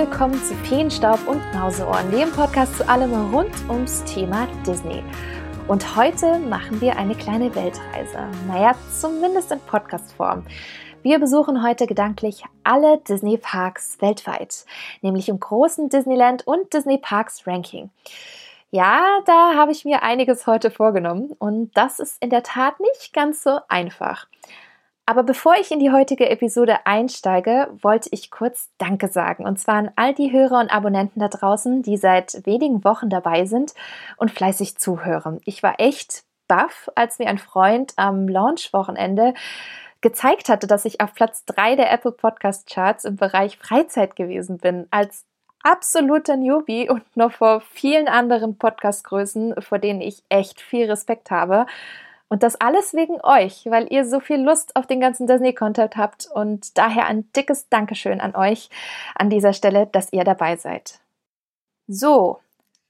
willkommen zu Feenstaub und Mauseohren, dem Podcast zu allem rund ums Thema Disney. Und heute machen wir eine kleine Weltreise. Naja, zumindest in Podcastform. Wir besuchen heute gedanklich alle Disney-Parks weltweit, nämlich im großen Disneyland und Disney Parks Ranking. Ja, da habe ich mir einiges heute vorgenommen und das ist in der Tat nicht ganz so einfach. Aber bevor ich in die heutige Episode einsteige, wollte ich kurz Danke sagen. Und zwar an all die Hörer und Abonnenten da draußen, die seit wenigen Wochen dabei sind und fleißig zuhören. Ich war echt baff, als mir ein Freund am Launch-Wochenende gezeigt hatte, dass ich auf Platz 3 der Apple Podcast Charts im Bereich Freizeit gewesen bin. Als absoluter Newbie und noch vor vielen anderen Podcastgrößen, vor denen ich echt viel Respekt habe. Und das alles wegen euch, weil ihr so viel Lust auf den ganzen Disney-Content habt und daher ein dickes Dankeschön an euch an dieser Stelle, dass ihr dabei seid. So,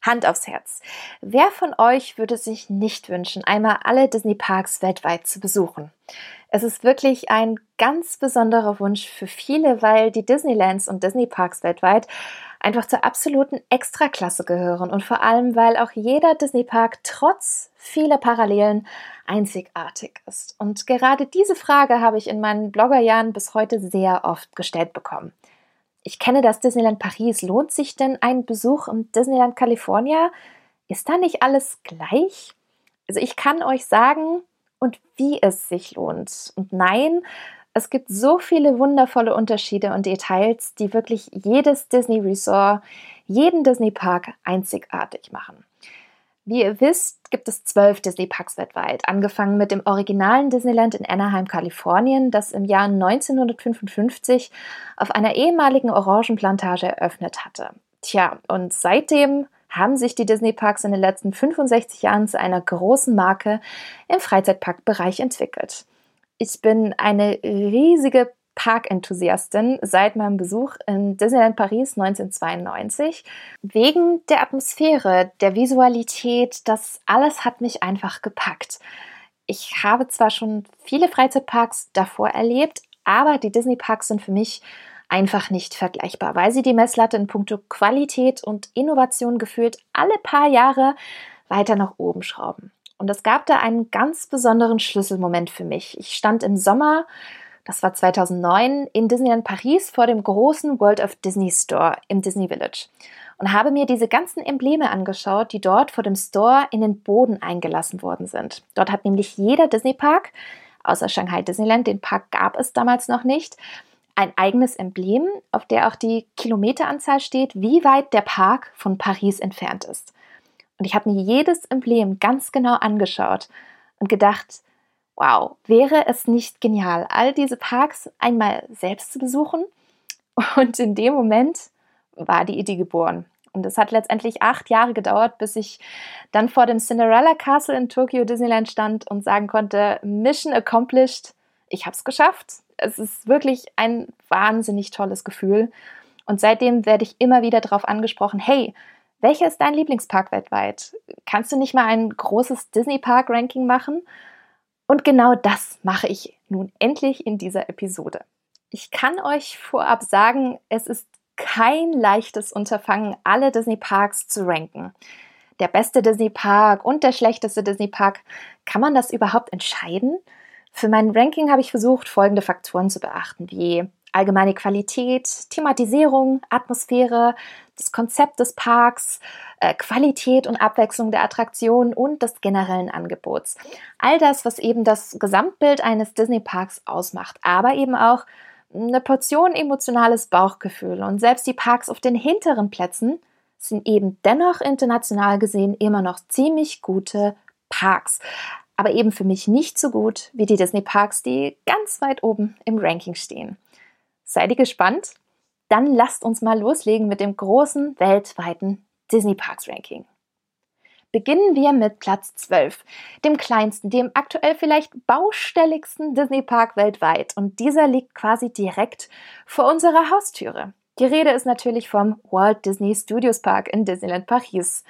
Hand aufs Herz. Wer von euch würde sich nicht wünschen, einmal alle Disney-Parks weltweit zu besuchen? Es ist wirklich ein ganz besonderer Wunsch für viele, weil die Disneylands und Disney-Parks weltweit einfach zur absoluten Extraklasse gehören und vor allem, weil auch jeder Disney-Park trotz vieler Parallelen einzigartig ist. Und gerade diese Frage habe ich in meinen Bloggerjahren bis heute sehr oft gestellt bekommen. Ich kenne das Disneyland Paris. Lohnt sich denn ein Besuch im Disneyland California? Ist da nicht alles gleich? Also ich kann euch sagen, und wie es sich lohnt. Und nein, es gibt so viele wundervolle Unterschiede und Details, die wirklich jedes Disney Resort, jeden Disney Park einzigartig machen. Wie ihr wisst, gibt es zwölf Disney Parks weltweit, angefangen mit dem originalen Disneyland in Anaheim, Kalifornien, das im Jahr 1955 auf einer ehemaligen Orangenplantage eröffnet hatte. Tja, und seitdem haben sich die Disney Parks in den letzten 65 Jahren zu einer großen Marke im Freizeitparkbereich entwickelt. Ich bin eine riesige Parkenthusiastin seit meinem Besuch in Disneyland Paris 1992. Wegen der Atmosphäre, der Visualität, das alles hat mich einfach gepackt. Ich habe zwar schon viele Freizeitparks davor erlebt, aber die Disney Parks sind für mich einfach nicht vergleichbar, weil sie die Messlatte in puncto Qualität und Innovation gefühlt alle paar Jahre weiter nach oben schrauben. Und es gab da einen ganz besonderen Schlüsselmoment für mich. Ich stand im Sommer, das war 2009, in Disneyland Paris vor dem großen World of Disney Store im Disney Village und habe mir diese ganzen Embleme angeschaut, die dort vor dem Store in den Boden eingelassen worden sind. Dort hat nämlich jeder Disney Park, außer Shanghai Disneyland, den Park gab es damals noch nicht, ein eigenes Emblem, auf der auch die Kilometeranzahl steht, wie weit der Park von Paris entfernt ist. Und ich habe mir jedes Emblem ganz genau angeschaut und gedacht, wow, wäre es nicht genial, all diese Parks einmal selbst zu besuchen? Und in dem Moment war die Idee geboren. Und es hat letztendlich acht Jahre gedauert, bis ich dann vor dem Cinderella Castle in Tokyo Disneyland stand und sagen konnte, Mission accomplished, ich habe es geschafft. Es ist wirklich ein wahnsinnig tolles Gefühl. Und seitdem werde ich immer wieder darauf angesprochen, hey, welcher ist dein Lieblingspark weltweit? Kannst du nicht mal ein großes Disney-Park-Ranking machen? Und genau das mache ich nun endlich in dieser Episode. Ich kann euch vorab sagen, es ist kein leichtes Unterfangen, alle Disney-Parks zu ranken. Der beste Disney-Park und der schlechteste Disney-Park, kann man das überhaupt entscheiden? Für mein Ranking habe ich versucht, folgende Faktoren zu beachten, wie allgemeine Qualität, Thematisierung, Atmosphäre, das Konzept des Parks, äh, Qualität und Abwechslung der Attraktionen und des generellen Angebots. All das, was eben das Gesamtbild eines Disney-Parks ausmacht, aber eben auch eine Portion emotionales Bauchgefühl. Und selbst die Parks auf den hinteren Plätzen sind eben dennoch international gesehen immer noch ziemlich gute Parks. Aber eben für mich nicht so gut wie die Disney-Parks, die ganz weit oben im Ranking stehen. Seid ihr gespannt? Dann lasst uns mal loslegen mit dem großen weltweiten Disney Parks Ranking. Beginnen wir mit Platz 12, dem kleinsten, dem aktuell vielleicht baustelligsten Disney Park weltweit. Und dieser liegt quasi direkt vor unserer Haustüre. Die Rede ist natürlich vom Walt Disney Studios Park in Disneyland Paris.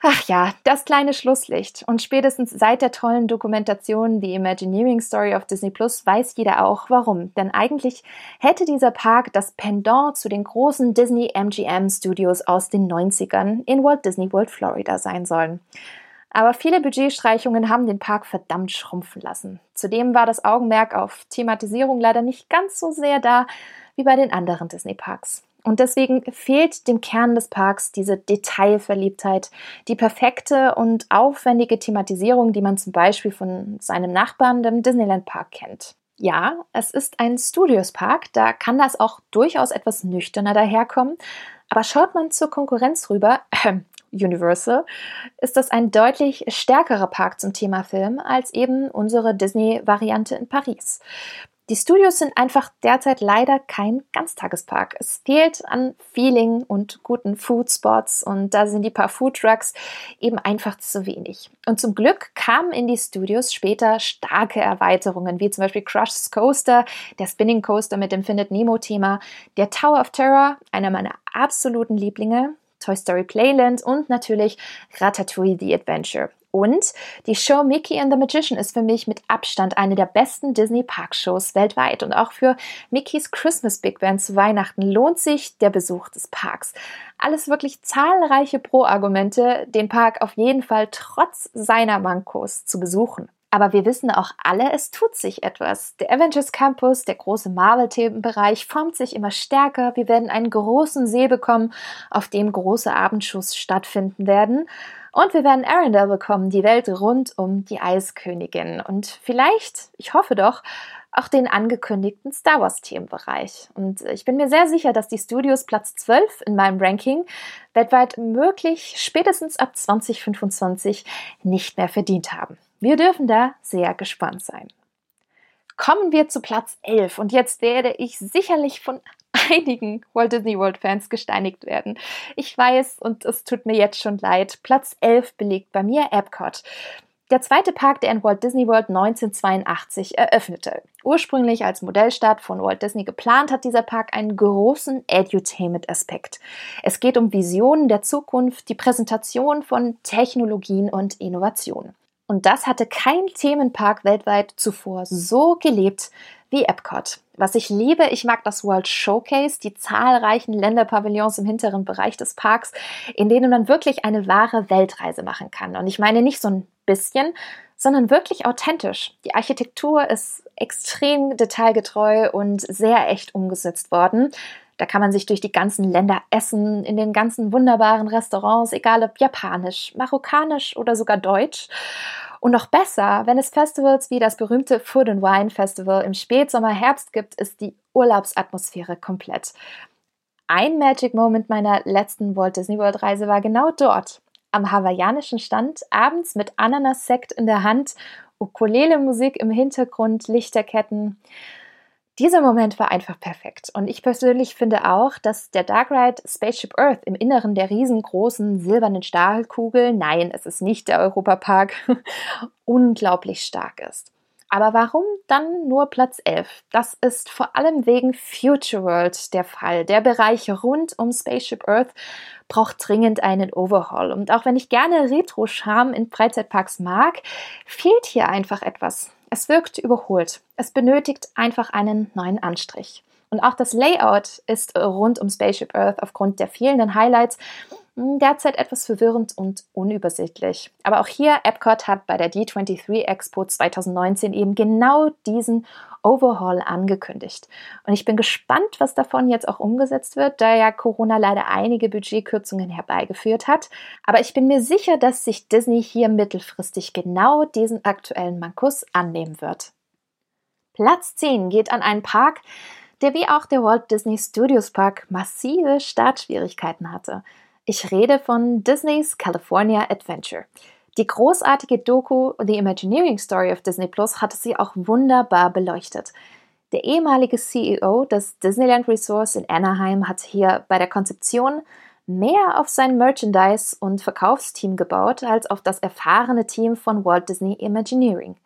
Ach ja, das kleine Schlusslicht. Und spätestens seit der tollen Dokumentation The Imagineering Story of Disney Plus weiß jeder auch warum. Denn eigentlich hätte dieser Park das Pendant zu den großen Disney MGM Studios aus den 90ern in Walt Disney World Florida sein sollen. Aber viele Budgetstreichungen haben den Park verdammt schrumpfen lassen. Zudem war das Augenmerk auf Thematisierung leider nicht ganz so sehr da wie bei den anderen Disney-Parks. Und deswegen fehlt dem Kern des Parks diese Detailverliebtheit, die perfekte und aufwendige Thematisierung, die man zum Beispiel von seinem Nachbarn, dem Disneyland Park, kennt. Ja, es ist ein Studios Park, da kann das auch durchaus etwas nüchterner daherkommen. Aber schaut man zur Konkurrenz rüber, äh, Universal, ist das ein deutlich stärkerer Park zum Thema Film als eben unsere Disney-Variante in Paris. Die Studios sind einfach derzeit leider kein Ganztagespark. Es fehlt an Feeling und guten Foodspots und da sind die paar Foodtrucks eben einfach zu wenig. Und zum Glück kamen in die Studios später starke Erweiterungen, wie zum Beispiel Crush's Coaster, der Spinning Coaster mit dem Findet Nemo Thema, der Tower of Terror, einer meiner absoluten Lieblinge, Toy Story Playland und natürlich Ratatouille The Adventure. Und die Show Mickey and the Magician ist für mich mit Abstand eine der besten Disney Park Shows weltweit. Und auch für Mickeys Christmas Big Band zu Weihnachten lohnt sich der Besuch des Parks. Alles wirklich zahlreiche Pro-Argumente, den Park auf jeden Fall trotz seiner Mankos zu besuchen. Aber wir wissen auch alle, es tut sich etwas. Der Avengers Campus, der große Marvel-Themenbereich, formt sich immer stärker. Wir werden einen großen See bekommen, auf dem große Abendschuss stattfinden werden. Und wir werden Arendelle bekommen, die Welt rund um die Eiskönigin. Und vielleicht, ich hoffe doch, auch den angekündigten Star Wars Themenbereich. Und ich bin mir sehr sicher, dass die Studios Platz 12 in meinem Ranking weltweit möglich spätestens ab 2025 nicht mehr verdient haben. Wir dürfen da sehr gespannt sein. Kommen wir zu Platz 11 und jetzt werde ich sicherlich von einigen Walt Disney World Fans gesteinigt werden. Ich weiß und es tut mir jetzt schon leid. Platz 11 belegt bei mir Epcot. Der zweite Park, der in Walt Disney World 1982 eröffnete. Ursprünglich als Modellstadt von Walt Disney geplant, hat dieser Park einen großen Edutainment-Aspekt. Es geht um Visionen der Zukunft, die Präsentation von Technologien und Innovationen. Und das hatte kein Themenpark weltweit zuvor so gelebt wie Epcot. Was ich liebe, ich mag das World Showcase, die zahlreichen Länderpavillons im hinteren Bereich des Parks, in denen man wirklich eine wahre Weltreise machen kann. Und ich meine nicht so ein bisschen, sondern wirklich authentisch. Die Architektur ist extrem detailgetreu und sehr echt umgesetzt worden. Da kann man sich durch die ganzen Länder essen, in den ganzen wunderbaren Restaurants, egal ob japanisch, marokkanisch oder sogar deutsch. Und noch besser, wenn es Festivals wie das berühmte Food and Wine Festival im Spätsommer, Herbst gibt, ist die Urlaubsatmosphäre komplett. Ein Magic Moment meiner letzten Walt Disney World Reise war genau dort. Am hawaiianischen Stand, abends mit Ananas-Sekt in der Hand, Ukulele-Musik im Hintergrund, Lichterketten. Dieser Moment war einfach perfekt. Und ich persönlich finde auch, dass der Dark Ride Spaceship Earth im Inneren der riesengroßen silbernen Stahlkugel, nein, es ist nicht der Europapark, unglaublich stark ist. Aber warum dann nur Platz 11? Das ist vor allem wegen Future World der Fall. Der Bereich rund um Spaceship Earth braucht dringend einen Overhaul. Und auch wenn ich gerne Retro-Charme in Freizeitparks mag, fehlt hier einfach etwas. Es wirkt überholt. Es benötigt einfach einen neuen Anstrich. Und auch das Layout ist rund um Spaceship Earth aufgrund der fehlenden Highlights derzeit etwas verwirrend und unübersichtlich. Aber auch hier, Epcot hat bei der D23 Expo 2019 eben genau diesen Overhaul angekündigt. Und ich bin gespannt, was davon jetzt auch umgesetzt wird, da ja Corona leider einige Budgetkürzungen herbeigeführt hat. Aber ich bin mir sicher, dass sich Disney hier mittelfristig genau diesen aktuellen Mankos annehmen wird. Platz 10 geht an einen Park, der wie auch der Walt Disney Studios Park massive Startschwierigkeiten hatte. Ich rede von Disneys California Adventure. Die großartige Doku The Imagineering Story of Disney Plus hatte sie auch wunderbar beleuchtet. Der ehemalige CEO des Disneyland Resorts in Anaheim hat hier bei der Konzeption mehr auf sein Merchandise- und Verkaufsteam gebaut als auf das erfahrene Team von Walt Disney Imagineering.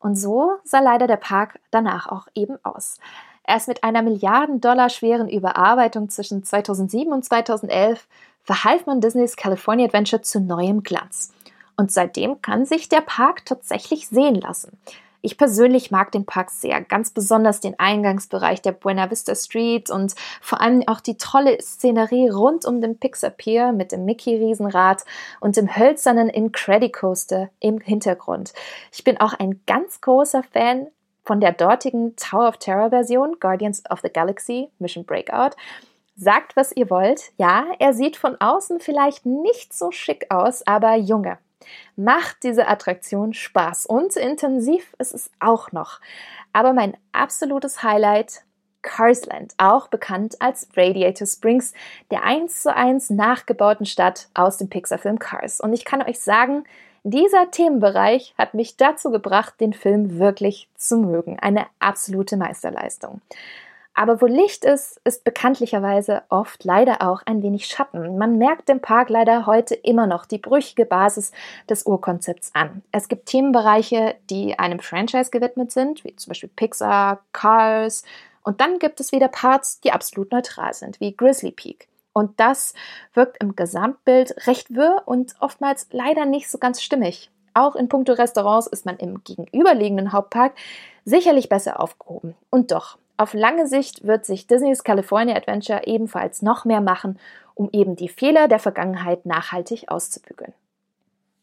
Und so sah leider der Park danach auch eben aus. Er ist mit einer Milliarden Dollar schweren Überarbeitung zwischen 2007 und 2011 verhalf man Disneys California Adventure zu neuem Glanz. Und seitdem kann sich der Park tatsächlich sehen lassen. Ich persönlich mag den Park sehr, ganz besonders den Eingangsbereich der Buena Vista Street und vor allem auch die tolle Szenerie rund um den Pixar Pier mit dem Mickey-Riesenrad und dem hölzernen Incredicoaster im Hintergrund. Ich bin auch ein ganz großer Fan von der dortigen Tower of Terror Version, Guardians of the Galaxy, Mission Breakout. Sagt, was ihr wollt. Ja, er sieht von außen vielleicht nicht so schick aus, aber Junge, macht diese Attraktion Spaß und intensiv ist es auch noch. Aber mein absolutes Highlight Carsland, auch bekannt als Radiator Springs, der eins zu eins nachgebauten Stadt aus dem Pixar-Film Cars. Und ich kann euch sagen, dieser Themenbereich hat mich dazu gebracht, den Film wirklich zu mögen. Eine absolute Meisterleistung. Aber wo Licht ist, ist bekanntlicherweise oft leider auch ein wenig Schatten. Man merkt dem Park leider heute immer noch die brüchige Basis des Urkonzepts an. Es gibt Themenbereiche, die einem Franchise gewidmet sind, wie zum Beispiel Pixar, Cars, und dann gibt es wieder Parts, die absolut neutral sind, wie Grizzly Peak. Und das wirkt im Gesamtbild recht wirr und oftmals leider nicht so ganz stimmig. Auch in puncto Restaurants ist man im gegenüberliegenden Hauptpark sicherlich besser aufgehoben. Und doch, auf lange Sicht wird sich Disneys California Adventure ebenfalls noch mehr machen, um eben die Fehler der Vergangenheit nachhaltig auszubügeln.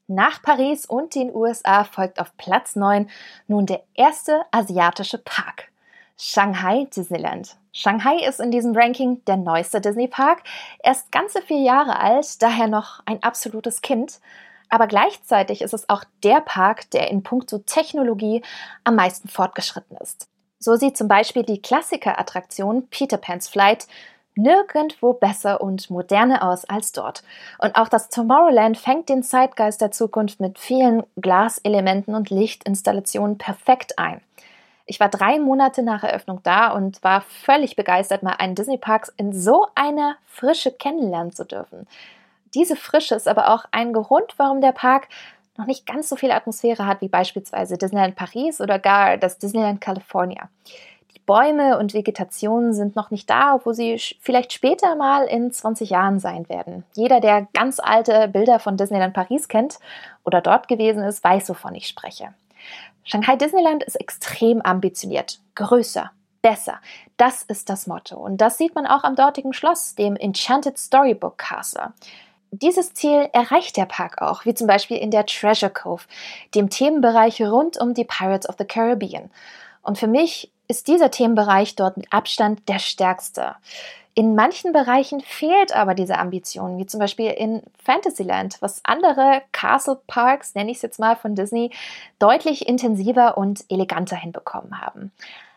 Nach Paris und den USA folgt auf Platz 9 nun der erste asiatische Park. Shanghai Disneyland. Shanghai ist in diesem Ranking der neueste Disney-Park. Er ist ganze vier Jahre alt, daher noch ein absolutes Kind. Aber gleichzeitig ist es auch der Park, der in puncto Technologie am meisten fortgeschritten ist. So sieht zum Beispiel die Klassiker-Attraktion Peter Pan's Flight nirgendwo besser und moderner aus als dort. Und auch das Tomorrowland fängt den Zeitgeist der Zukunft mit vielen Glaselementen und Lichtinstallationen perfekt ein. Ich war drei Monate nach Eröffnung da und war völlig begeistert, mal einen Disney-Park in so einer Frische kennenlernen zu dürfen. Diese Frische ist aber auch ein Grund, warum der Park noch nicht ganz so viel Atmosphäre hat wie beispielsweise Disneyland Paris oder gar das Disneyland California. Die Bäume und Vegetation sind noch nicht da, wo sie vielleicht später mal in 20 Jahren sein werden. Jeder, der ganz alte Bilder von Disneyland Paris kennt oder dort gewesen ist, weiß, wovon ich spreche. Shanghai Disneyland ist extrem ambitioniert, größer, besser. Das ist das Motto. Und das sieht man auch am dortigen Schloss, dem Enchanted Storybook Castle. Dieses Ziel erreicht der Park auch, wie zum Beispiel in der Treasure Cove, dem Themenbereich rund um die Pirates of the Caribbean. Und für mich ist dieser Themenbereich dort mit Abstand der stärkste. In manchen Bereichen fehlt aber diese Ambition, wie zum Beispiel in Fantasyland, was andere Castle Parks, nenne ich es jetzt mal von Disney, deutlich intensiver und eleganter hinbekommen haben.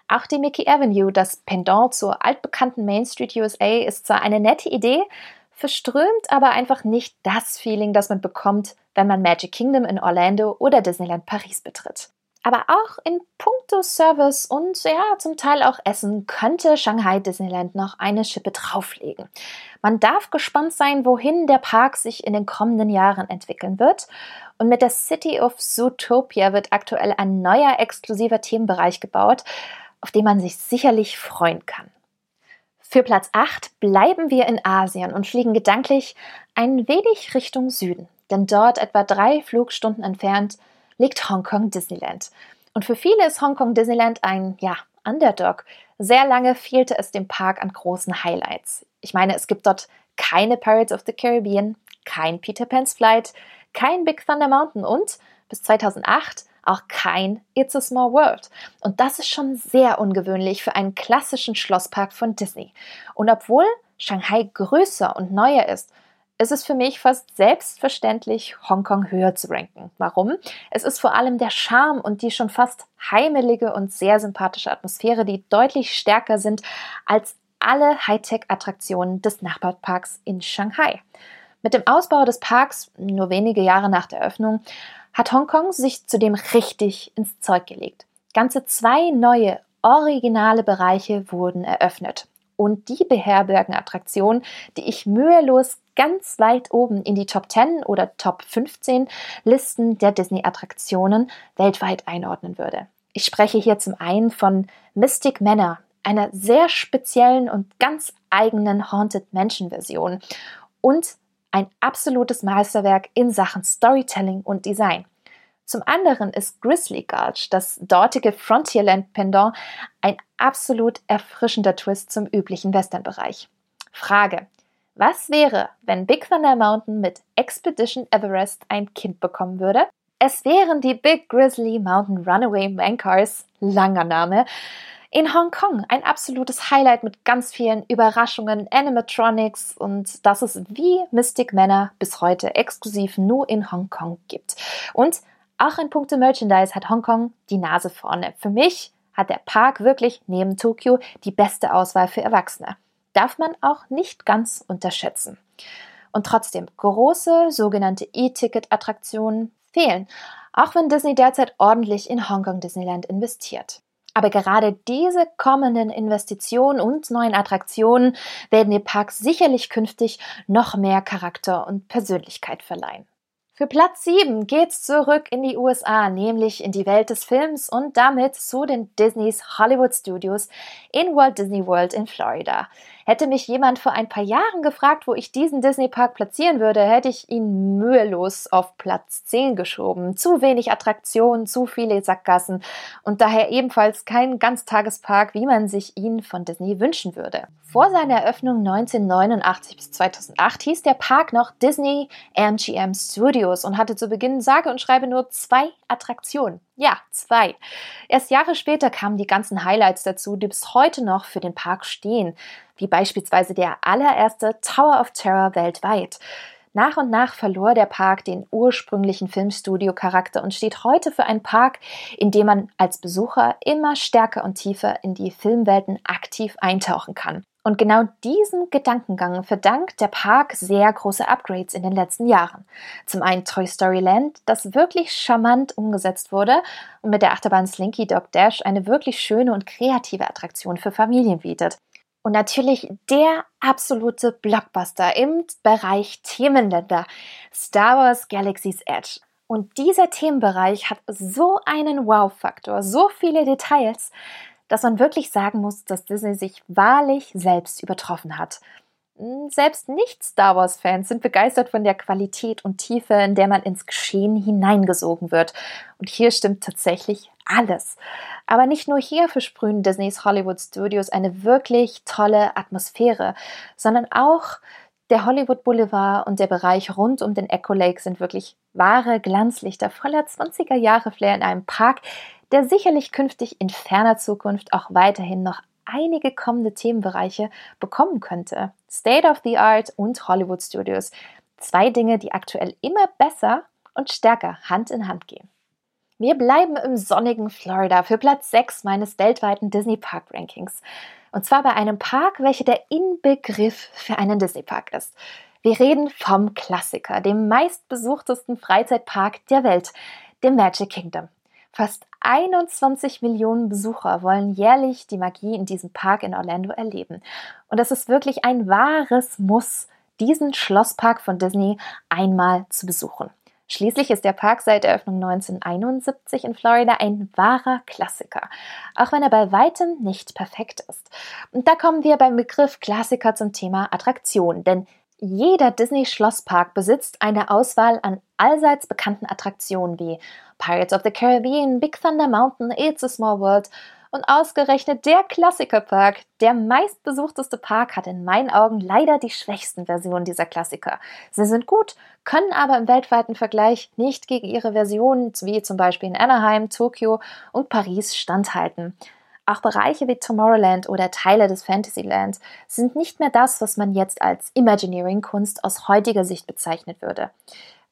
Auch die Mickey Avenue, das Pendant zur altbekannten Main Street USA, ist zwar eine nette Idee, verströmt aber einfach nicht das Feeling, das man bekommt, wenn man Magic Kingdom in Orlando oder Disneyland Paris betritt. Aber auch in puncto Service und ja, zum Teil auch Essen könnte Shanghai Disneyland noch eine Schippe drauflegen. Man darf gespannt sein, wohin der Park sich in den kommenden Jahren entwickeln wird. Und mit der City of Zootopia wird aktuell ein neuer exklusiver Themenbereich gebaut, auf den man sich sicherlich freuen kann. Für Platz 8 bleiben wir in Asien und fliegen gedanklich ein wenig Richtung Süden, denn dort etwa drei Flugstunden entfernt liegt Hongkong Disneyland. Und für viele ist Hongkong Disneyland ein, ja, Underdog. Sehr lange fehlte es dem Park an großen Highlights. Ich meine, es gibt dort keine Pirates of the Caribbean, kein Peter Pan's Flight, kein Big Thunder Mountain und bis 2008 auch kein It's a Small World. Und das ist schon sehr ungewöhnlich für einen klassischen Schlosspark von Disney. Und obwohl Shanghai größer und neuer ist, ist es für mich fast selbstverständlich, Hongkong höher zu ranken. Warum? Es ist vor allem der Charme und die schon fast heimelige und sehr sympathische Atmosphäre, die deutlich stärker sind als alle Hightech-Attraktionen des Nachbarparks in Shanghai. Mit dem Ausbau des Parks, nur wenige Jahre nach der Öffnung, hat Hongkong sich zudem richtig ins Zeug gelegt. Ganze zwei neue, originale Bereiche wurden eröffnet. Und die beherbergen Attraktionen, die ich mühelos ganz weit oben in die Top 10 oder Top 15 Listen der Disney-Attraktionen weltweit einordnen würde. Ich spreche hier zum einen von Mystic Manor, einer sehr speziellen und ganz eigenen Haunted Mansion Version und ein absolutes Meisterwerk in Sachen Storytelling und Design. Zum anderen ist Grizzly Gulch, das dortige Frontierland-Pendant, ein absolut erfrischender Twist zum üblichen Western-Bereich. Frage: Was wäre, wenn Big Thunder Mountain mit Expedition Everest ein Kind bekommen würde? Es wären die Big Grizzly Mountain Runaway Mancars, langer Name, in Hongkong ein absolutes Highlight mit ganz vielen Überraschungen, Animatronics und dass es wie Mystic Manor bis heute exklusiv nur in Hongkong gibt. Und auch in puncto Merchandise hat Hongkong die Nase vorne. Für mich hat der Park wirklich neben Tokio die beste Auswahl für Erwachsene. Darf man auch nicht ganz unterschätzen. Und trotzdem, große sogenannte E-Ticket-Attraktionen fehlen, auch wenn Disney derzeit ordentlich in Hongkong Disneyland investiert. Aber gerade diese kommenden Investitionen und neuen Attraktionen werden dem Park sicherlich künftig noch mehr Charakter und Persönlichkeit verleihen. Für Platz 7 geht's zurück in die USA, nämlich in die Welt des Films und damit zu den Disneys Hollywood Studios in Walt Disney World in Florida. Hätte mich jemand vor ein paar Jahren gefragt, wo ich diesen Disney-Park platzieren würde, hätte ich ihn mühelos auf Platz 10 geschoben. Zu wenig Attraktionen, zu viele Sackgassen und daher ebenfalls kein Ganztagespark, wie man sich ihn von Disney wünschen würde. Vor seiner Eröffnung 1989 bis 2008 hieß der Park noch Disney MGM Studios und hatte zu Beginn sage und schreibe nur zwei Attraktionen. Ja, zwei. Erst Jahre später kamen die ganzen Highlights dazu, die bis heute noch für den Park stehen wie beispielsweise der allererste Tower of Terror weltweit. Nach und nach verlor der Park den ursprünglichen Filmstudio-Charakter und steht heute für einen Park, in dem man als Besucher immer stärker und tiefer in die Filmwelten aktiv eintauchen kann. Und genau diesem Gedankengang verdankt der Park sehr große Upgrades in den letzten Jahren. Zum einen Toy Story Land, das wirklich charmant umgesetzt wurde und mit der Achterbahn Slinky Dog Dash eine wirklich schöne und kreative Attraktion für Familien bietet. Und natürlich der absolute Blockbuster im Bereich Themenländer, Star Wars Galaxy's Edge. Und dieser Themenbereich hat so einen Wow-Faktor, so viele Details, dass man wirklich sagen muss, dass Disney sich wahrlich selbst übertroffen hat. Hm, selbst Nicht-Star Wars-Fans sind begeistert von der Qualität und Tiefe, in der man ins Geschehen hineingesogen wird. Und hier stimmt tatsächlich alles. Aber nicht nur hier versprühen Disneys Hollywood Studios eine wirklich tolle Atmosphäre, sondern auch der Hollywood Boulevard und der Bereich rund um den Echo Lake sind wirklich wahre Glanzlichter voller 20er Jahre Flair in einem Park, der sicherlich künftig in ferner Zukunft auch weiterhin noch einige kommende Themenbereiche bekommen könnte. State of the Art und Hollywood Studios. Zwei Dinge, die aktuell immer besser und stärker Hand in Hand gehen. Wir bleiben im sonnigen Florida für Platz 6 meines weltweiten Disney Park Rankings. Und zwar bei einem Park, welcher der Inbegriff für einen Disney Park ist. Wir reden vom Klassiker, dem meistbesuchtesten Freizeitpark der Welt, dem Magic Kingdom. Fast 21 Millionen Besucher wollen jährlich die Magie in diesem Park in Orlando erleben. Und es ist wirklich ein wahres Muss, diesen Schlosspark von Disney einmal zu besuchen. Schließlich ist der Park seit Eröffnung 1971 in Florida ein wahrer Klassiker, auch wenn er bei weitem nicht perfekt ist. Und da kommen wir beim Begriff Klassiker zum Thema Attraktion, denn jeder Disney-Schlosspark besitzt eine Auswahl an allseits bekannten Attraktionen wie Pirates of the Caribbean, Big Thunder Mountain, It's a Small World und ausgerechnet der Klassikerpark, der meistbesuchteste Park, hat in meinen Augen leider die schwächsten Versionen dieser Klassiker. Sie sind gut, können aber im weltweiten Vergleich nicht gegen ihre Versionen wie zum Beispiel in Anaheim, Tokio und Paris standhalten. Auch Bereiche wie Tomorrowland oder Teile des Fantasyland sind nicht mehr das, was man jetzt als Imagineering-Kunst aus heutiger Sicht bezeichnet würde.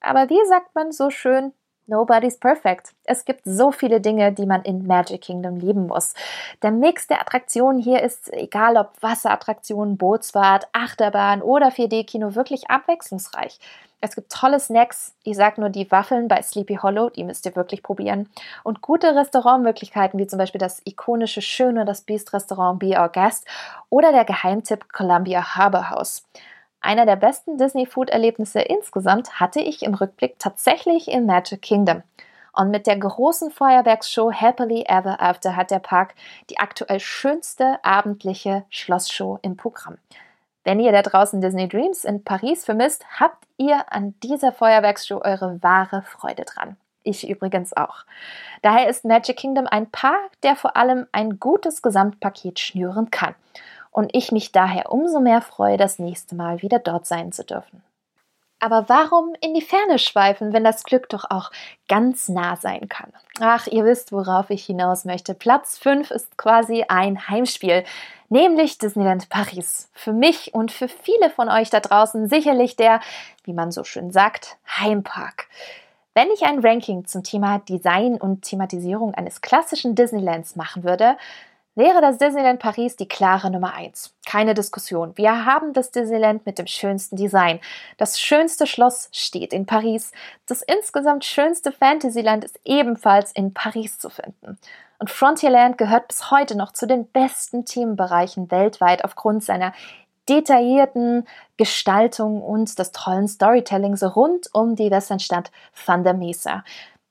Aber wie sagt man so schön, Nobody's perfect. Es gibt so viele Dinge, die man in Magic Kingdom lieben muss. Der Mix der Attraktionen hier ist, egal ob Wasserattraktionen, Bootsfahrt, Achterbahn oder 4D-Kino, wirklich abwechslungsreich. Es gibt tolle Snacks. Ich sag nur die Waffeln bei Sleepy Hollow, die müsst ihr wirklich probieren. Und gute Restaurantmöglichkeiten, wie zum Beispiel das ikonische Schöne, das Beast Restaurant Be Our Guest oder der Geheimtipp Columbia Harbor House. Einer der besten Disney-Food-Erlebnisse insgesamt hatte ich im Rückblick tatsächlich in Magic Kingdom. Und mit der großen Feuerwerksshow Happily Ever After hat der Park die aktuell schönste abendliche Schlossshow im Programm. Wenn ihr da draußen Disney Dreams in Paris vermisst, habt ihr an dieser Feuerwerksshow eure wahre Freude dran. Ich übrigens auch. Daher ist Magic Kingdom ein Park, der vor allem ein gutes Gesamtpaket schnüren kann. Und ich mich daher umso mehr freue, das nächste Mal wieder dort sein zu dürfen. Aber warum in die Ferne schweifen, wenn das Glück doch auch ganz nah sein kann? Ach, ihr wisst, worauf ich hinaus möchte. Platz 5 ist quasi ein Heimspiel, nämlich Disneyland Paris. Für mich und für viele von euch da draußen sicherlich der, wie man so schön sagt, Heimpark. Wenn ich ein Ranking zum Thema Design und Thematisierung eines klassischen Disneylands machen würde, wäre das Disneyland Paris die klare Nummer 1. Keine Diskussion. Wir haben das Disneyland mit dem schönsten Design. Das schönste Schloss steht in Paris. Das insgesamt schönste Fantasyland ist ebenfalls in Paris zu finden. Und Frontierland gehört bis heute noch zu den besten Themenbereichen weltweit aufgrund seiner detaillierten Gestaltung und des tollen Storytellings rund um die Westernstadt Thunder Mesa.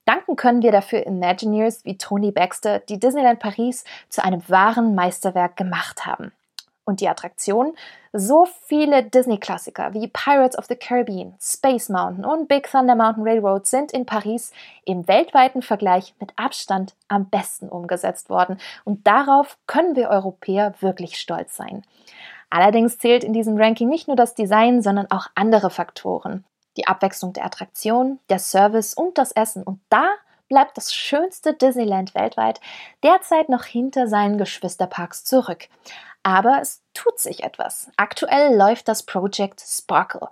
Danken können wir dafür Imagineers wie Tony Baxter, die Disneyland Paris zu einem wahren Meisterwerk gemacht haben. Und die Attraktion? So viele Disney-Klassiker wie Pirates of the Caribbean, Space Mountain und Big Thunder Mountain Railroad sind in Paris im weltweiten Vergleich mit Abstand am besten umgesetzt worden. Und darauf können wir Europäer wirklich stolz sein. Allerdings zählt in diesem Ranking nicht nur das Design, sondern auch andere Faktoren die Abwechslung der Attraktion, der Service und das Essen. Und da bleibt das schönste Disneyland weltweit derzeit noch hinter seinen Geschwisterparks zurück. Aber es tut sich etwas. Aktuell läuft das Project Sparkle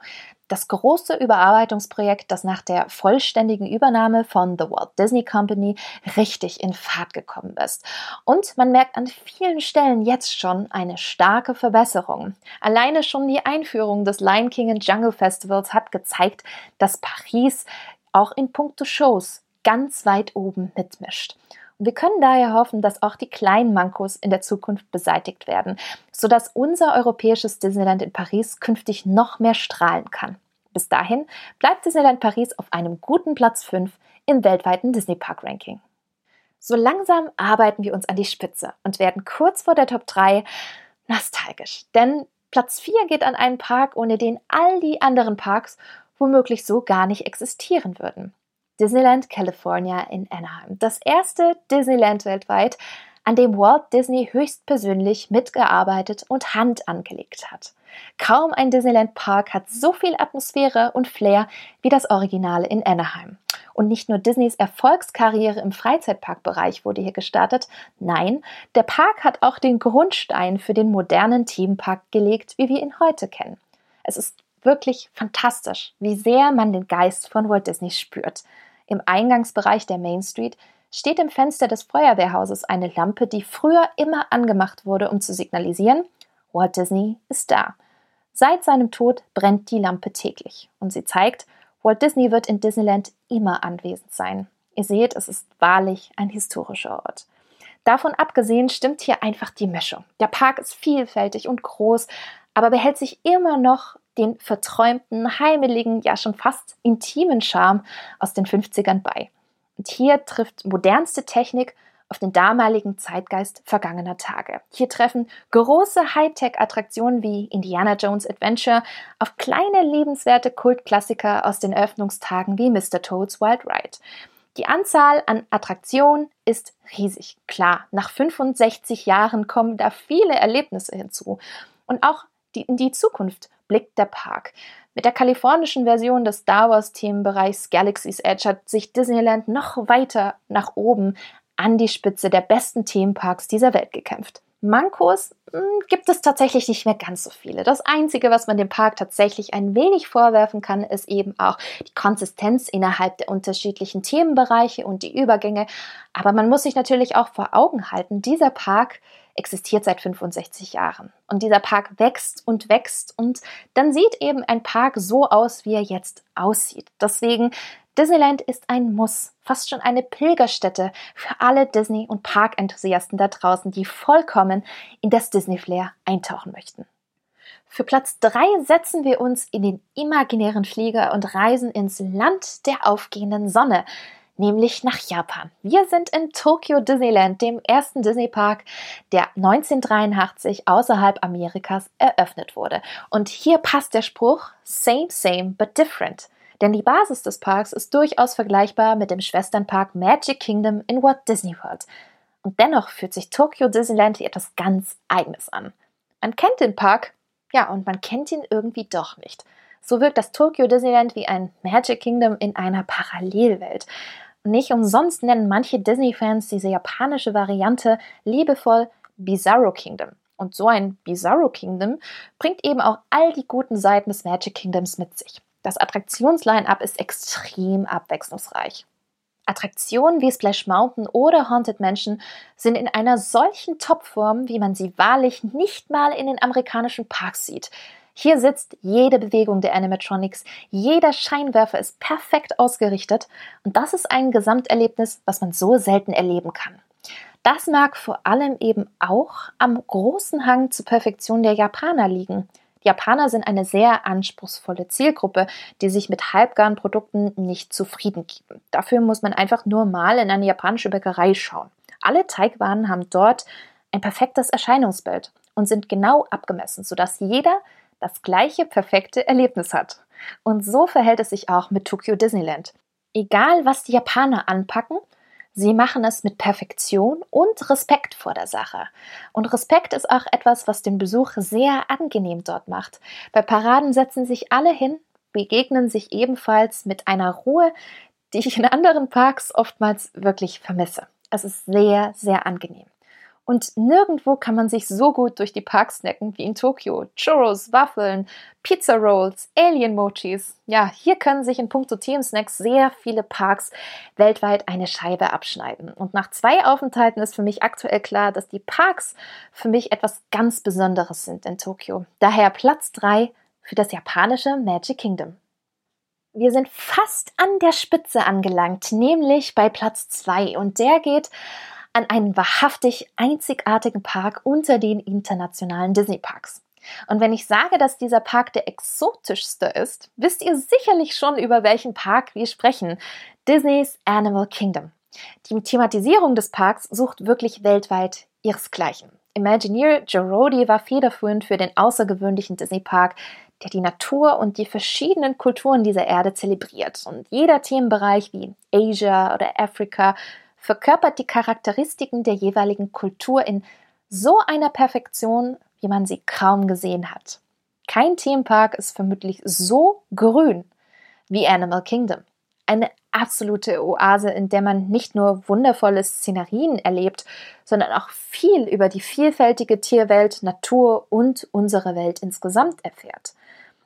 das große Überarbeitungsprojekt, das nach der vollständigen Übernahme von The Walt Disney Company richtig in Fahrt gekommen ist. Und man merkt an vielen Stellen jetzt schon eine starke Verbesserung. Alleine schon die Einführung des Lion King and Jungle Festivals hat gezeigt, dass Paris auch in puncto Shows ganz weit oben mitmischt. Wir können daher hoffen, dass auch die kleinen Mankos in der Zukunft beseitigt werden, sodass unser europäisches Disneyland in Paris künftig noch mehr strahlen kann. Bis dahin bleibt Disneyland Paris auf einem guten Platz 5 im weltweiten Disney Park Ranking. So langsam arbeiten wir uns an die Spitze und werden kurz vor der Top 3 nostalgisch. Denn Platz 4 geht an einen Park, ohne den all die anderen Parks womöglich so gar nicht existieren würden. Disneyland California in Anaheim. Das erste Disneyland weltweit, an dem Walt Disney höchstpersönlich mitgearbeitet und Hand angelegt hat. Kaum ein Disneyland Park hat so viel Atmosphäre und Flair wie das Originale in Anaheim. Und nicht nur Disneys Erfolgskarriere im Freizeitparkbereich wurde hier gestartet, nein, der Park hat auch den Grundstein für den modernen Themenpark gelegt, wie wir ihn heute kennen. Es ist wirklich fantastisch, wie sehr man den Geist von Walt Disney spürt. Im Eingangsbereich der Main Street steht im Fenster des Feuerwehrhauses eine Lampe, die früher immer angemacht wurde, um zu signalisieren, Walt Disney ist da. Seit seinem Tod brennt die Lampe täglich und sie zeigt, Walt Disney wird in Disneyland immer anwesend sein. Ihr seht, es ist wahrlich ein historischer Ort. Davon abgesehen stimmt hier einfach die Mischung. Der Park ist vielfältig und groß, aber behält sich immer noch den verträumten, heimeligen, ja schon fast intimen Charme aus den 50ern bei. Und hier trifft modernste Technik auf den damaligen Zeitgeist vergangener Tage. Hier treffen große Hightech-Attraktionen wie Indiana Jones Adventure auf kleine lebenswerte Kultklassiker aus den Eröffnungstagen wie Mr. Toad's Wild Ride. Die Anzahl an Attraktionen ist riesig. Klar, nach 65 Jahren kommen da viele Erlebnisse hinzu. Und auch die, in die Zukunft blickt der Park. Mit der kalifornischen Version des Star Wars Themenbereichs Galaxy's Edge hat sich Disneyland noch weiter nach oben an die Spitze der besten Themenparks dieser Welt gekämpft. Mankos hm, gibt es tatsächlich nicht mehr ganz so viele. Das Einzige, was man dem Park tatsächlich ein wenig vorwerfen kann, ist eben auch die Konsistenz innerhalb der unterschiedlichen Themenbereiche und die Übergänge. Aber man muss sich natürlich auch vor Augen halten, dieser Park existiert seit 65 Jahren. Und dieser Park wächst und wächst und dann sieht eben ein Park so aus, wie er jetzt aussieht. Deswegen Disneyland ist ein Muss, fast schon eine Pilgerstätte für alle Disney- und Parkenthusiasten da draußen, die vollkommen in das Disney-Flair eintauchen möchten. Für Platz 3 setzen wir uns in den imaginären Flieger und reisen ins Land der aufgehenden Sonne. Nämlich nach Japan. Wir sind in Tokyo Disneyland, dem ersten Disney-Park, der 1983 außerhalb Amerikas eröffnet wurde. Und hier passt der Spruch Same, same, but different. Denn die Basis des Parks ist durchaus vergleichbar mit dem Schwesternpark Magic Kingdom in Walt Disney World. Und dennoch fühlt sich Tokyo Disneyland wie etwas ganz Eigenes an. Man kennt den Park, ja, und man kennt ihn irgendwie doch nicht. So wirkt das Tokyo Disneyland wie ein Magic Kingdom in einer Parallelwelt. Nicht umsonst nennen manche Disney-Fans diese japanische Variante liebevoll Bizarro Kingdom. Und so ein Bizarro Kingdom bringt eben auch all die guten Seiten des Magic Kingdoms mit sich. Das Attraktionsline-up ist extrem abwechslungsreich. Attraktionen wie Splash Mountain oder Haunted Mansion sind in einer solchen Topform, wie man sie wahrlich nicht mal in den amerikanischen Parks sieht. Hier sitzt jede Bewegung der Animatronics, jeder Scheinwerfer ist perfekt ausgerichtet und das ist ein Gesamterlebnis, was man so selten erleben kann. Das mag vor allem eben auch am großen Hang zur Perfektion der Japaner liegen. Die Japaner sind eine sehr anspruchsvolle Zielgruppe, die sich mit halbgaren Produkten nicht zufrieden geben. Dafür muss man einfach nur mal in eine japanische Bäckerei schauen. Alle Teigwaren haben dort ein perfektes Erscheinungsbild und sind genau abgemessen, sodass jeder das gleiche perfekte Erlebnis hat. Und so verhält es sich auch mit Tokyo Disneyland. Egal, was die Japaner anpacken, sie machen es mit Perfektion und Respekt vor der Sache. Und Respekt ist auch etwas, was den Besuch sehr angenehm dort macht. Bei Paraden setzen sich alle hin, begegnen sich ebenfalls mit einer Ruhe, die ich in anderen Parks oftmals wirklich vermisse. Es ist sehr, sehr angenehm. Und nirgendwo kann man sich so gut durch die Parks snacken wie in Tokio. Churros, Waffeln, Pizza Rolls, Alien Mochis. Ja, hier können sich in puncto Themensnacks sehr viele Parks weltweit eine Scheibe abschneiden. Und nach zwei Aufenthalten ist für mich aktuell klar, dass die Parks für mich etwas ganz Besonderes sind in Tokio. Daher Platz 3 für das japanische Magic Kingdom. Wir sind fast an der Spitze angelangt, nämlich bei Platz 2 und der geht an einen wahrhaftig einzigartigen Park unter den internationalen Disney-Parks. Und wenn ich sage, dass dieser Park der exotischste ist, wisst ihr sicherlich schon, über welchen Park wir sprechen. Disneys Animal Kingdom. Die Thematisierung des Parks sucht wirklich weltweit ihresgleichen. Imagineer Joe war federführend für den außergewöhnlichen Disney-Park, der die Natur und die verschiedenen Kulturen dieser Erde zelebriert. Und jeder Themenbereich wie Asia oder Afrika verkörpert die Charakteristiken der jeweiligen Kultur in so einer Perfektion, wie man sie kaum gesehen hat. Kein Themenpark ist vermutlich so grün wie Animal Kingdom. Eine absolute Oase, in der man nicht nur wundervolle Szenerien erlebt, sondern auch viel über die vielfältige Tierwelt, Natur und unsere Welt insgesamt erfährt.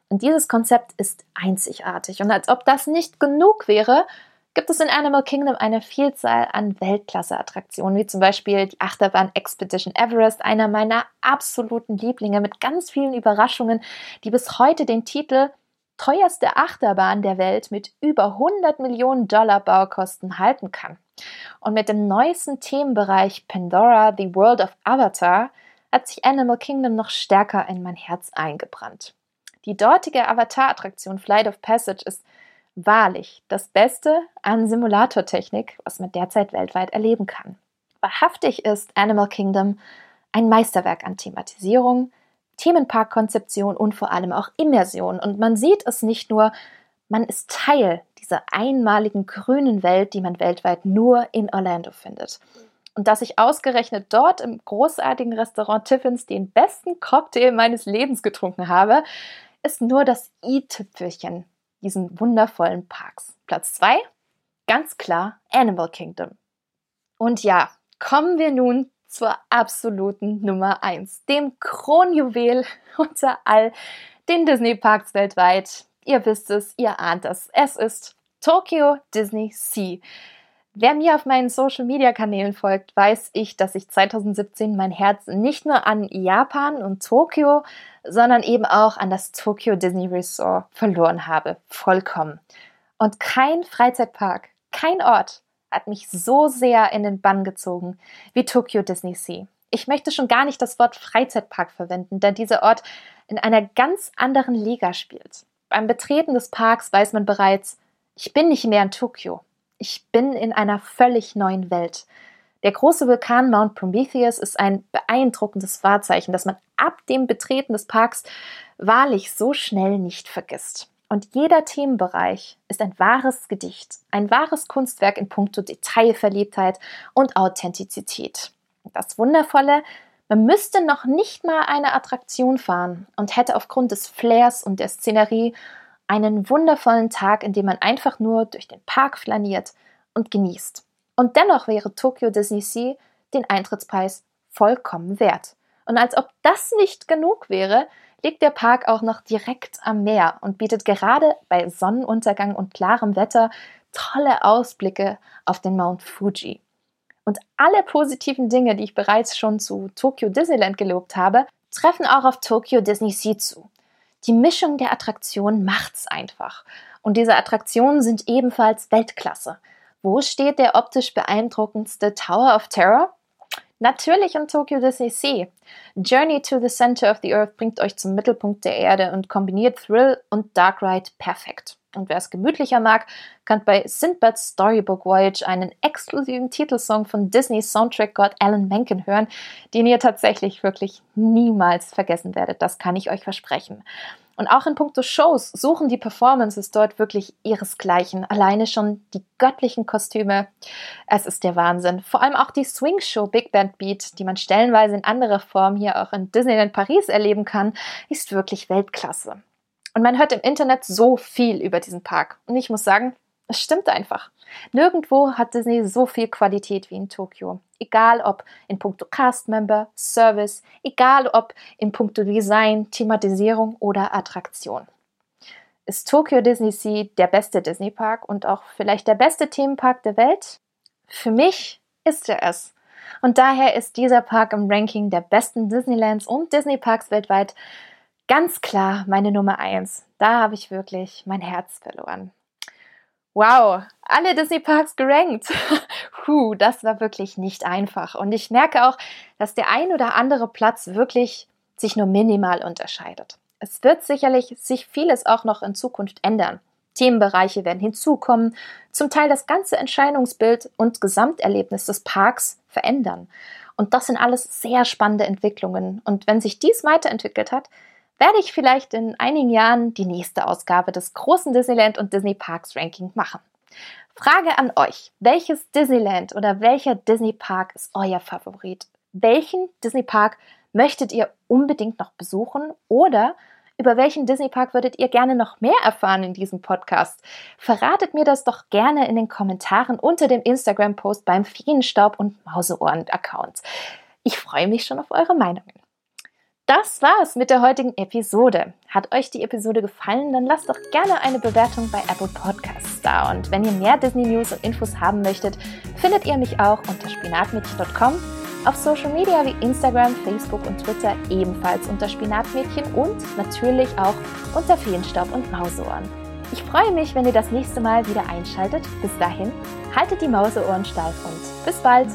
Und dieses Konzept ist einzigartig. Und als ob das nicht genug wäre, gibt es in Animal Kingdom eine Vielzahl an Weltklasse-Attraktionen, wie zum Beispiel die Achterbahn Expedition Everest, einer meiner absoluten Lieblinge mit ganz vielen Überraschungen, die bis heute den Titel teuerste Achterbahn der Welt mit über 100 Millionen Dollar Baukosten halten kann. Und mit dem neuesten Themenbereich Pandora, The World of Avatar, hat sich Animal Kingdom noch stärker in mein Herz eingebrannt. Die dortige Avatar-Attraktion Flight of Passage ist wahrlich das Beste an Simulatortechnik, was man derzeit weltweit erleben kann. Wahrhaftig ist Animal Kingdom ein Meisterwerk an Thematisierung, Themenparkkonzeption und vor allem auch Immersion. Und man sieht es nicht nur, man ist Teil dieser einmaligen grünen Welt, die man weltweit nur in Orlando findet. Und dass ich ausgerechnet dort im großartigen Restaurant Tiffins den besten Cocktail meines Lebens getrunken habe, ist nur das i-Tüpfelchen diesen wundervollen Parks. Platz 2, ganz klar Animal Kingdom. Und ja, kommen wir nun zur absoluten Nummer 1, dem Kronjuwel unter all den Disney-Parks weltweit. Ihr wisst es, ihr ahnt es. Es ist Tokyo Disney Sea. Wer mir auf meinen Social-Media-Kanälen folgt, weiß ich, dass ich 2017 mein Herz nicht nur an Japan und Tokio, sondern eben auch an das Tokyo Disney Resort verloren habe. Vollkommen. Und kein Freizeitpark, kein Ort hat mich so sehr in den Bann gezogen wie Tokyo Disney Sea. Ich möchte schon gar nicht das Wort Freizeitpark verwenden, da dieser Ort in einer ganz anderen Liga spielt. Beim Betreten des Parks weiß man bereits, ich bin nicht mehr in Tokio. Ich bin in einer völlig neuen Welt. Der große Vulkan Mount Prometheus ist ein beeindruckendes Wahrzeichen, das man ab dem Betreten des Parks wahrlich so schnell nicht vergisst. Und jeder Themenbereich ist ein wahres Gedicht, ein wahres Kunstwerk in puncto Detailverliebtheit und Authentizität. Das Wundervolle, man müsste noch nicht mal eine Attraktion fahren und hätte aufgrund des Flairs und der Szenerie einen wundervollen Tag, in dem man einfach nur durch den Park flaniert und genießt. Und dennoch wäre Tokyo Disney Sea den Eintrittspreis vollkommen wert. Und als ob das nicht genug wäre, liegt der Park auch noch direkt am Meer und bietet gerade bei Sonnenuntergang und klarem Wetter tolle Ausblicke auf den Mount Fuji. Und alle positiven Dinge, die ich bereits schon zu Tokyo Disneyland gelobt habe, treffen auch auf Tokyo Disney Sea zu. Die Mischung der Attraktionen macht's einfach. Und diese Attraktionen sind ebenfalls Weltklasse. Wo steht der optisch beeindruckendste Tower of Terror? Natürlich in Tokyo Disney Sea. Journey to the Center of the Earth bringt euch zum Mittelpunkt der Erde und kombiniert Thrill und Dark Ride perfekt. Und wer es gemütlicher mag, kann bei Sindbad's Storybook Voyage einen exklusiven Titelsong von Disneys Soundtrack-Gott Alan Menken hören, den ihr tatsächlich wirklich niemals vergessen werdet. Das kann ich euch versprechen. Und auch in puncto Shows suchen die Performances dort wirklich ihresgleichen. Alleine schon die göttlichen Kostüme. Es ist der Wahnsinn. Vor allem auch die Swing Show Big Band Beat, die man stellenweise in anderer Form hier auch in Disneyland Paris erleben kann, ist wirklich Weltklasse. Und man hört im Internet so viel über diesen Park. Und ich muss sagen, es stimmt einfach. Nirgendwo hat Disney so viel Qualität wie in Tokio. Egal ob in puncto Cast-Member, Service, egal ob in puncto Design, Thematisierung oder Attraktion. Ist Tokyo Disney Sea der beste Disney-Park und auch vielleicht der beste Themenpark der Welt? Für mich ist er es. Und daher ist dieser Park im Ranking der besten Disneylands und Disney-Parks weltweit ganz klar meine Nummer eins. Da habe ich wirklich mein Herz verloren. Wow, alle Disney-Parks gerankt. Puh, das war wirklich nicht einfach. Und ich merke auch, dass der ein oder andere Platz wirklich sich nur minimal unterscheidet. Es wird sicherlich sich vieles auch noch in Zukunft ändern. Themenbereiche werden hinzukommen, zum Teil das ganze Entscheidungsbild und Gesamterlebnis des Parks verändern. Und das sind alles sehr spannende Entwicklungen. Und wenn sich dies weiterentwickelt hat, werde ich vielleicht in einigen Jahren die nächste Ausgabe des großen Disneyland und Disney Parks Ranking machen. Frage an euch. Welches Disneyland oder welcher Disney Park ist euer Favorit? Welchen Disney Park möchtet ihr unbedingt noch besuchen oder über welchen Disney Park würdet ihr gerne noch mehr erfahren in diesem Podcast? Verratet mir das doch gerne in den Kommentaren unter dem Instagram-Post beim Feenstaub und Mauseohren-Account. Ich freue mich schon auf eure Meinungen. Das war's mit der heutigen Episode. Hat euch die Episode gefallen, dann lasst doch gerne eine Bewertung bei Apple Podcasts da. Und wenn ihr mehr Disney News und Infos haben möchtet, findet ihr mich auch unter spinatmädchen.com, auf Social Media wie Instagram, Facebook und Twitter ebenfalls unter Spinatmädchen und natürlich auch unter Feenstaub und Mauseohren. Ich freue mich, wenn ihr das nächste Mal wieder einschaltet. Bis dahin, haltet die Mauseohren steif und bis bald!